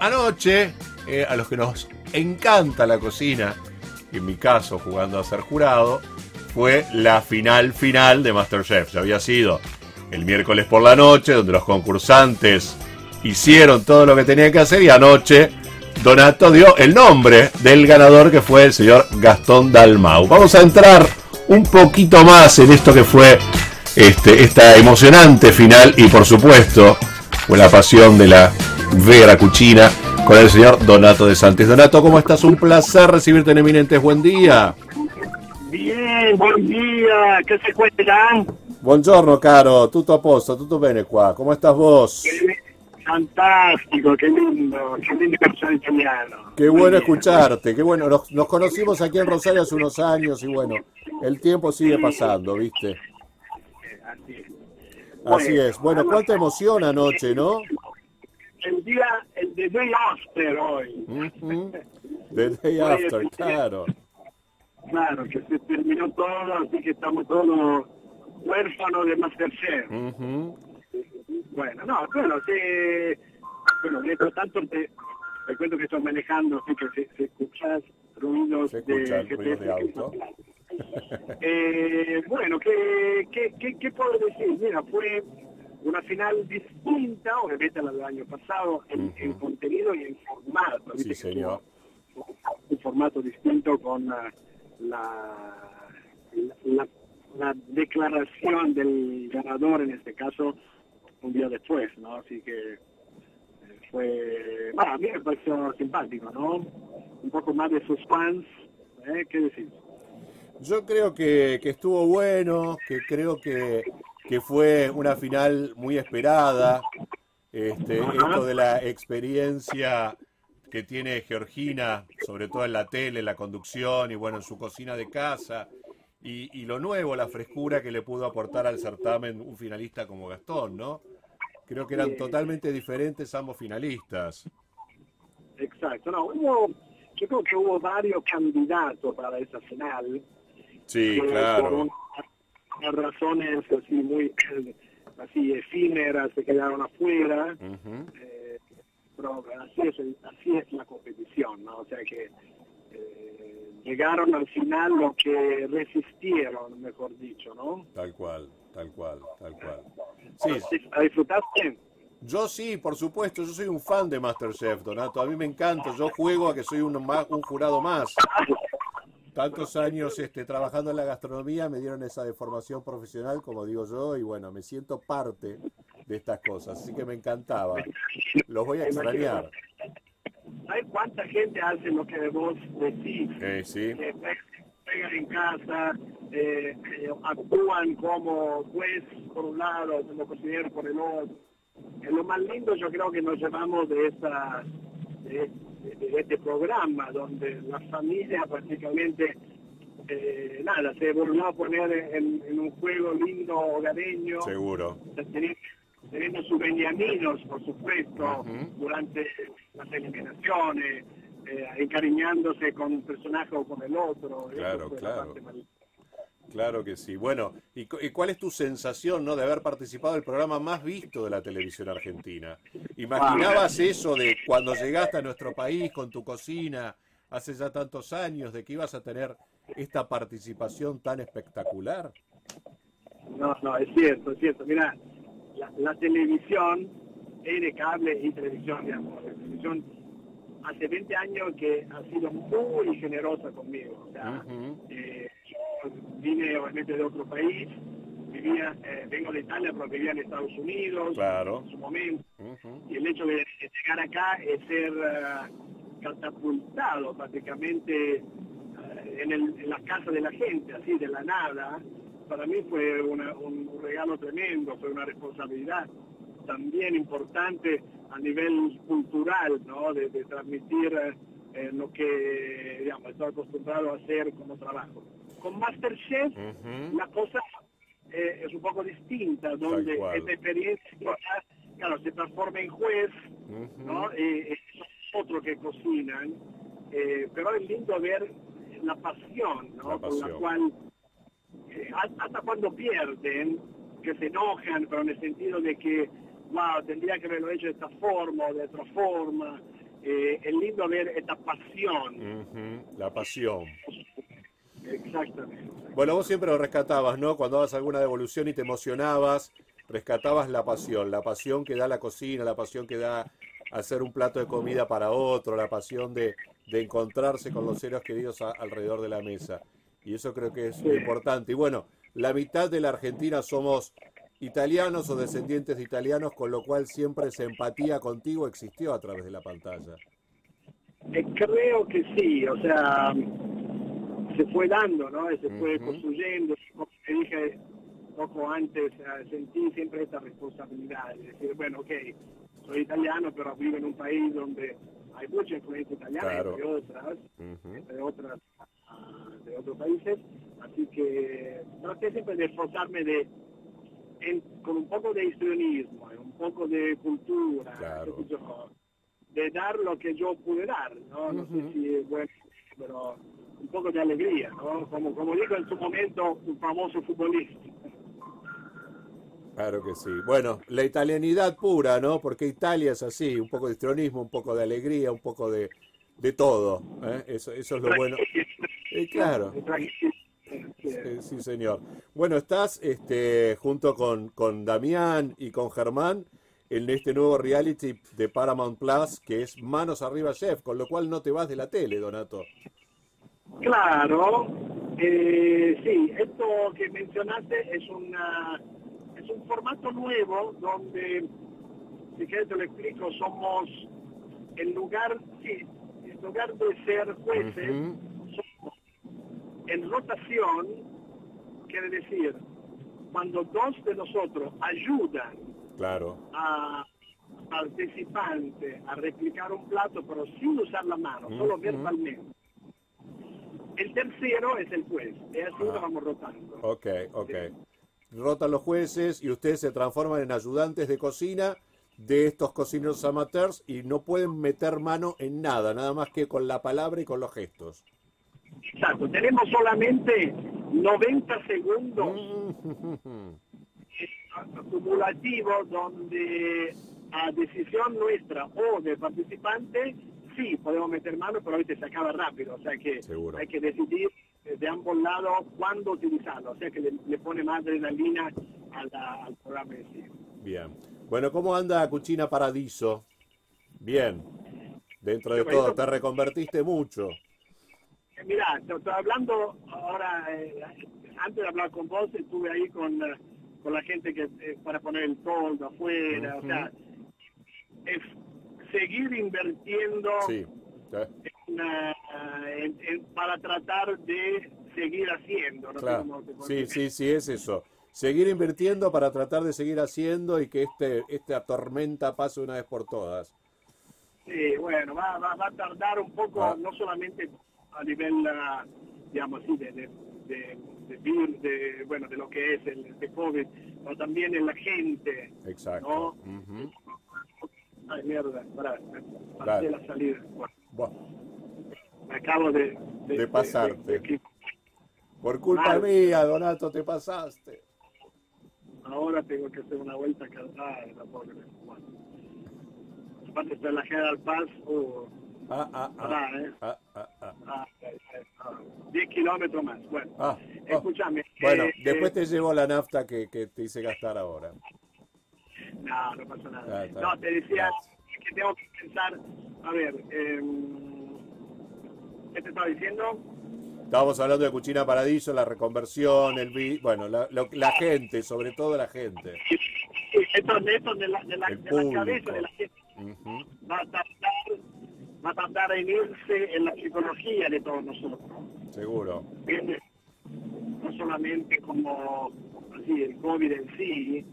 Anoche, eh, a los que nos encanta la cocina, en mi caso jugando a ser jurado, fue la final final de Masterchef. Ya había sido el miércoles por la noche, donde los concursantes hicieron todo lo que tenían que hacer y anoche Donato dio el nombre del ganador que fue el señor Gastón Dalmau. Vamos a entrar un poquito más en esto que fue este, esta emocionante final y por supuesto con la pasión de la Vera Cuchina con el señor Donato de Santis. Donato, ¿cómo estás? Un placer recibirte en Eminentes. Buen día. Bien, buen día. ¿Qué se cuentan? Buongiorno caro, tutto a posto, tutto bene qua. ¿Cómo estás vos? Fantástico, qué lindo, qué lindo persona italiano. Qué bueno escucharte, qué bueno. Nos, nos, conocimos aquí en Rosario hace unos años y bueno, el tiempo sigue pasando, ¿viste? Así es. Así es. Bueno, cuánta emoción anoche, ¿no? El día, el de Day After hoy. Ujú. The day after, claro. Claro, que se terminó todo, así que estamos todos huérfanos de Masterchef. Ujú. Bueno, no, bueno, sí, bueno, mientras tanto te, te cuento que estoy manejando, así que si, si escuchas ruidos Se escucha de ruido de auto. Eh, bueno, ¿qué, qué, qué, qué puedo decir? Mira, fue una final distinta, obviamente a la del año pasado, en, contenido y en formato. Sí, señor. Un formato distinto con ah, la, la, la- la declaración del ganador, en este caso, un día después, ¿no? Así que eh, fue... Bueno, a mí me pareció simpático, ¿no? Un poco más de suspense, ¿eh? ¿Qué decís? Yo creo que, que estuvo bueno, que creo que, que fue una final muy esperada. Este, esto de la experiencia que tiene Georgina, sobre todo en la tele, en la conducción y bueno, en su cocina de casa. Y, y lo nuevo, la frescura que le pudo aportar al certamen un finalista como Gastón, ¿no? Creo que eran totalmente diferentes ambos finalistas. Exacto, no, hubo, yo creo que hubo varios candidatos para esa final. Sí, Por claro. Unas razones así muy así efímeras se quedaron afuera. Eh, pero así es, así es la competición, ¿no? O sea que eh, llegaron al final lo que resistieron, mejor dicho, ¿no? Tal cual, tal cual, tal cual. Sí, ¿La disfrutaste? Yo sí, por supuesto, yo soy un fan de Masterchef, Donato. A mí me encanta, yo juego a que soy un, un jurado más. Tantos años este, trabajando en la gastronomía me dieron esa deformación profesional, como digo yo, y bueno, me siento parte de estas cosas, así que me encantaba. Los voy a extrañar. ¿Sabes cuánta gente hace lo que vos decís? Eh, sí, que pegan en casa, eh, eh, actúan como juez por un lado, como cocinero por el otro. Eh, lo más lindo yo creo que nos llevamos de esta de, de- este programa donde la familia prácticamente eh, nada se volvió a poner en, en un juego lindo hogareño seguro. teniendo, sus beniaminos, por supuesto, durante las eliminaciones, eh, encariñándose con un personaje o con el otro. Eso Claro, la claro. parte Claro que sí. Bueno, ¿y, cu- y cuál es tu sensación, no, de haber participado del programa más visto de la televisión argentina? ¿Imaginabas eso de cuando llegaste a nuestro país con tu cocina hace ya tantos años, de que ibas a tener esta participación tan espectacular? No, no, es cierto, es cierto. Mira, la, la televisión, de cable y televisión, digamos, la televisión hace 20 años que ha sido muy generosa conmigo. O sea, Ujú. eh, yo vine obviamente de otro país, vivía, eh, vengo de Italia, pero vivía en Estados Unidos Claro. en su momento. Y el hecho de, de llegar acá es ser eh, catapultado prácticamente eh, en, el- en la casa de la gente, así de la nada, para mí fue una- un, regalo tremendo, fue una responsabilidad también importante a nivel cultural, ¿no? De, de transmitir eh, lo que, digamos, estoy acostumbrado a hacer como trabajo. Con Masterchef Ujú. la cosa eh, es un poco distinta, donde esta experiencia, claro, se transforma en juez. ¿no? Eh, es otro que cocinan, eh, pero es lindo ver la pasión, ¿no? La Con la cual, eh, hasta cuando pierden, que se enojan, pero en el sentido de que, wow, tendría que haberlo hecho de esta forma o de otra forma, lindo ver esta pasión. La pasión. Exactamente. Bueno, vos siempre lo rescatabas, ¿no? Cuando dabas alguna devolución y te emocionabas, rescatabas la pasión, la pasión que da la cocina, la pasión que da hacer un plato de comida para otro, la pasión de, de encontrarse con los seres queridos a- alrededor de la mesa. Y eso creo que es muy importante. Y bueno, la mitad de la Argentina somos italianos o descendientes de italianos, con lo cual siempre esa empatía contigo existió a través de la pantalla. Eh, creo que sí, o sea, se fue dando, ¿no? Y se fue Ujú. construyendo. Como te dije poco antes, eh, sentí siempre esta responsabilidad. de decir, bueno, ok, soy italiano, pero vivo en un país donde hay mucha influencia italiana, Claro. entre otras, entre otras ah, de otros países. Así que traté siempre de esforzarme de en- con un poco de histrionismo, un poco de cultura, Claro. yo, de dar lo que yo pude dar, ¿no? No sé si es bueno, pero un poco de alegría, ¿no? Como, como dijo en su momento un famoso futbolista. Claro que sí. Bueno, la italianidad pura, ¿no? Porque Italia es así, un poco de histrionismo, un poco de alegría, un poco de, de todo. ¿eh? Eso, eso es lo bueno. Eh, claro, sí, señor. Bueno, estás este, junto con, con Damián y con Germán en este nuevo reality de Paramount Plus que es Manos Arriba Chef, con lo cual no te vas de la tele, Donato. Claro, eh, sí, esto que mencionaste es una es un formato nuevo donde, si quieres te lo explico, somos en lugar, sí, en lugar de ser jueces, somos en rotación, quiere decir, cuando dos de nosotros ayudan Claro, a participante a replicar un plato pero sin usar la mano, solo verbalmente. El tercero es el juez, y así Ah. lo vamos rotando. ok, ok. Rotan los jueces y ustedes se transforman en ayudantes de cocina de estos cocineros amateurs y no pueden meter mano en nada, nada más que con la palabra y con los gestos. Exacto, tenemos solamente 90 segundos Mm. acumulativos donde a decisión nuestra o del participante, sí, podemos meter mano, pero hoy se acaba rápido, o sea que Seguro. hay que decidir de ambos lados cuándo utilizarlo, o sea que le, le pone más adrenalina a la- al programa en sí. Bien. Bueno, ¿cómo anda Cucina Paradiso? Bien. Dentro de todo, te reconvertiste mucho. Eh, Mira, te estoy hablando ahora, eh, antes de hablar con vos, estuve ahí con, eh, con la gente que eh, para poner el toldo afuera, o sea, es seguir invirtiendo Sí. en, eh, en- en- para tratar de seguir haciendo. No Claro. Sí, sí, sí, es eso. Seguir invirtiendo para tratar de seguir haciendo y que este esta tormenta pase una vez por todas. Sí, bueno, va, va, va a tardar un poco, Ah. no solamente a nivel, ah, digamos así, de, de, de, de vir- de, bueno, de lo que es el de COVID, pero también en la gente. Exacto. Ay, mierda, para, Dale. la salida. Bueno, Buah, me acabo de... De pasarte. de- de- por culpa Mal. mía, Donato, te pasaste. ahora tengo que hacer una vuelta. Ay, la pobre. Bueno. Aparte está la General Paz, o Ah, ah, ah. Pará, ¿eh? Ah, ah, ah. ah, ay, ay, ah, 10 kilómetros más. Bueno, Ah, oh. escúchame. Bueno, eh, después eh, te llevo la nafta que, que te hice gastar ahora. No, no pasa nada. No, te decía Gracias. que tengo que pensar, a ver, em, ¿qué te estaba diciendo? Estábamos hablando de Cucina Paradiso, la reconversión, el vi, bueno, la, gente, sobre todo la gente. Sí, Esto, esto de la, de la, de cabeza de la gente va a tardar, va a tardar en irse en la psicología de todos nosotros. Seguro. ¿entiendes? No solamente como así el COVID en sí,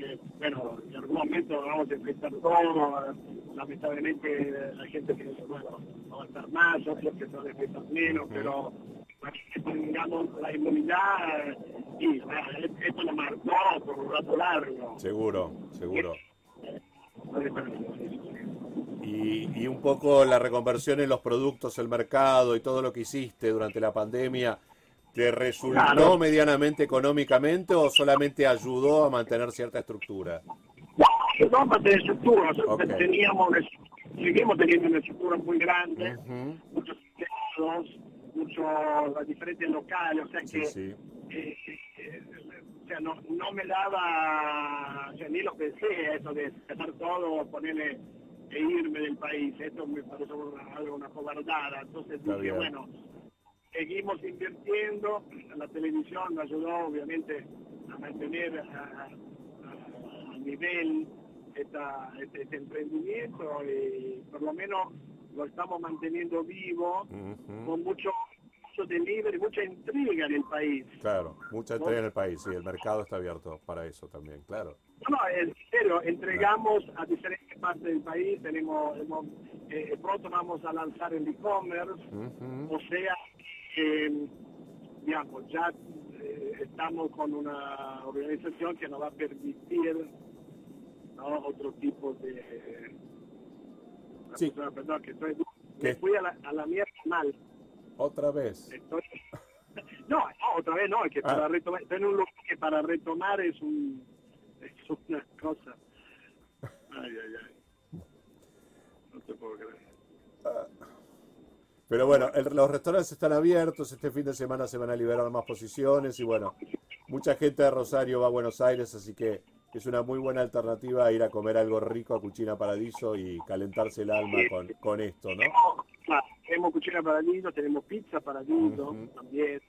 porque bueno, en algún momento vamos a enfrentar todo, lamentablemente la gente que bueno, no va a estar más, otros que a enfrentar menos, pero que tengamos la inmunidad y ah, esto lo marcó por un rato largo. Seguro, seguro. Y, y un poco la reconversión en los productos, el mercado y todo lo que hiciste durante la pandemia, ¿te resultó Claro. medianamente económicamente o solamente ayudó a mantener cierta estructura? No, para tener estructura, nosotros teníamos seguimos teniendo una estructura muy grande, muchos empleados, muchos diferentes locales, o sea que eh, eh, o sea, no, no me daba, o sea, ni lo pensé eso de cerrar todo, ponerle e irme del país, esto me parece una, algo, una cobardada, entonces dije, bueno, seguimos invirtiendo, la televisión nos ayudó obviamente a mantener a, nivel esta, este, este, emprendimiento y por lo menos lo estamos manteniendo vivo con mucho mucho delivery, mucha intriga en el país. Claro, mucha intriga en el país, sí, el mercado está abierto para eso también, claro. No, no, serio, entregamos a diferentes partes del país, tenemos, eh, pronto vamos a lanzar el e-commerce, o sea, digamos, ya eh, estamos con una organización que nos va a permitir otro tipo de... Sí. Perdón, que estoy... Me fui a la, a la mierda mal. ¿Otra vez? No, otra vez no, es que para ah. retomar, en un lugar que para retomar es, un, es una cosa. Ay, ay, ay. No te puedo creer. Ah. Pero bueno, los restaurantes están abiertos, este fin de semana se van a liberar más posiciones y bueno, mucha gente de Rosario va a Buenos Aires, así que es una muy buena alternativa ir a comer algo rico a Cucina Paradiso y calentarse el alma con, con esto, ¿no? tenemos Cucina Paradiso, tenemos Pizza Paradiso también,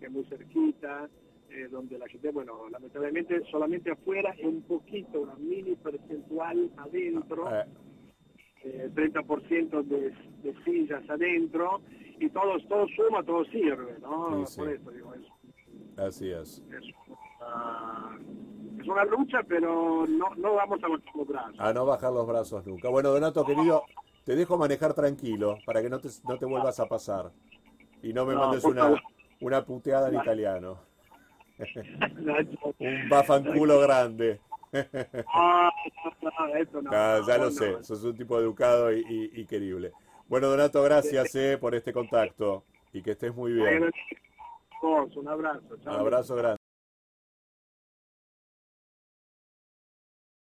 que es muy cerquita, eh, donde la gente, bueno, lamentablemente solamente afuera es un poquito, una mini percentual adentro. Eh eh, 30% de, de, sillas adentro y todo, todo suma, todo sirve, ¿no? Por eso digo eso. Así es. Es una, lucha, pero no, no vamos a bajar los brazos. A no bajar los brazos nunca. Bueno, Donato, querido, te dejo manejar tranquilo para que no te, no te vuelvas a pasar y no me mandes una, una puteada en italiano. Un bafanculo grande. Ah, no, ya lo sé, sos un tipo educado y, querible. Bueno, Donato, gracias eh, por este contacto y que estés muy bien. Un abrazo. Un abrazo grande.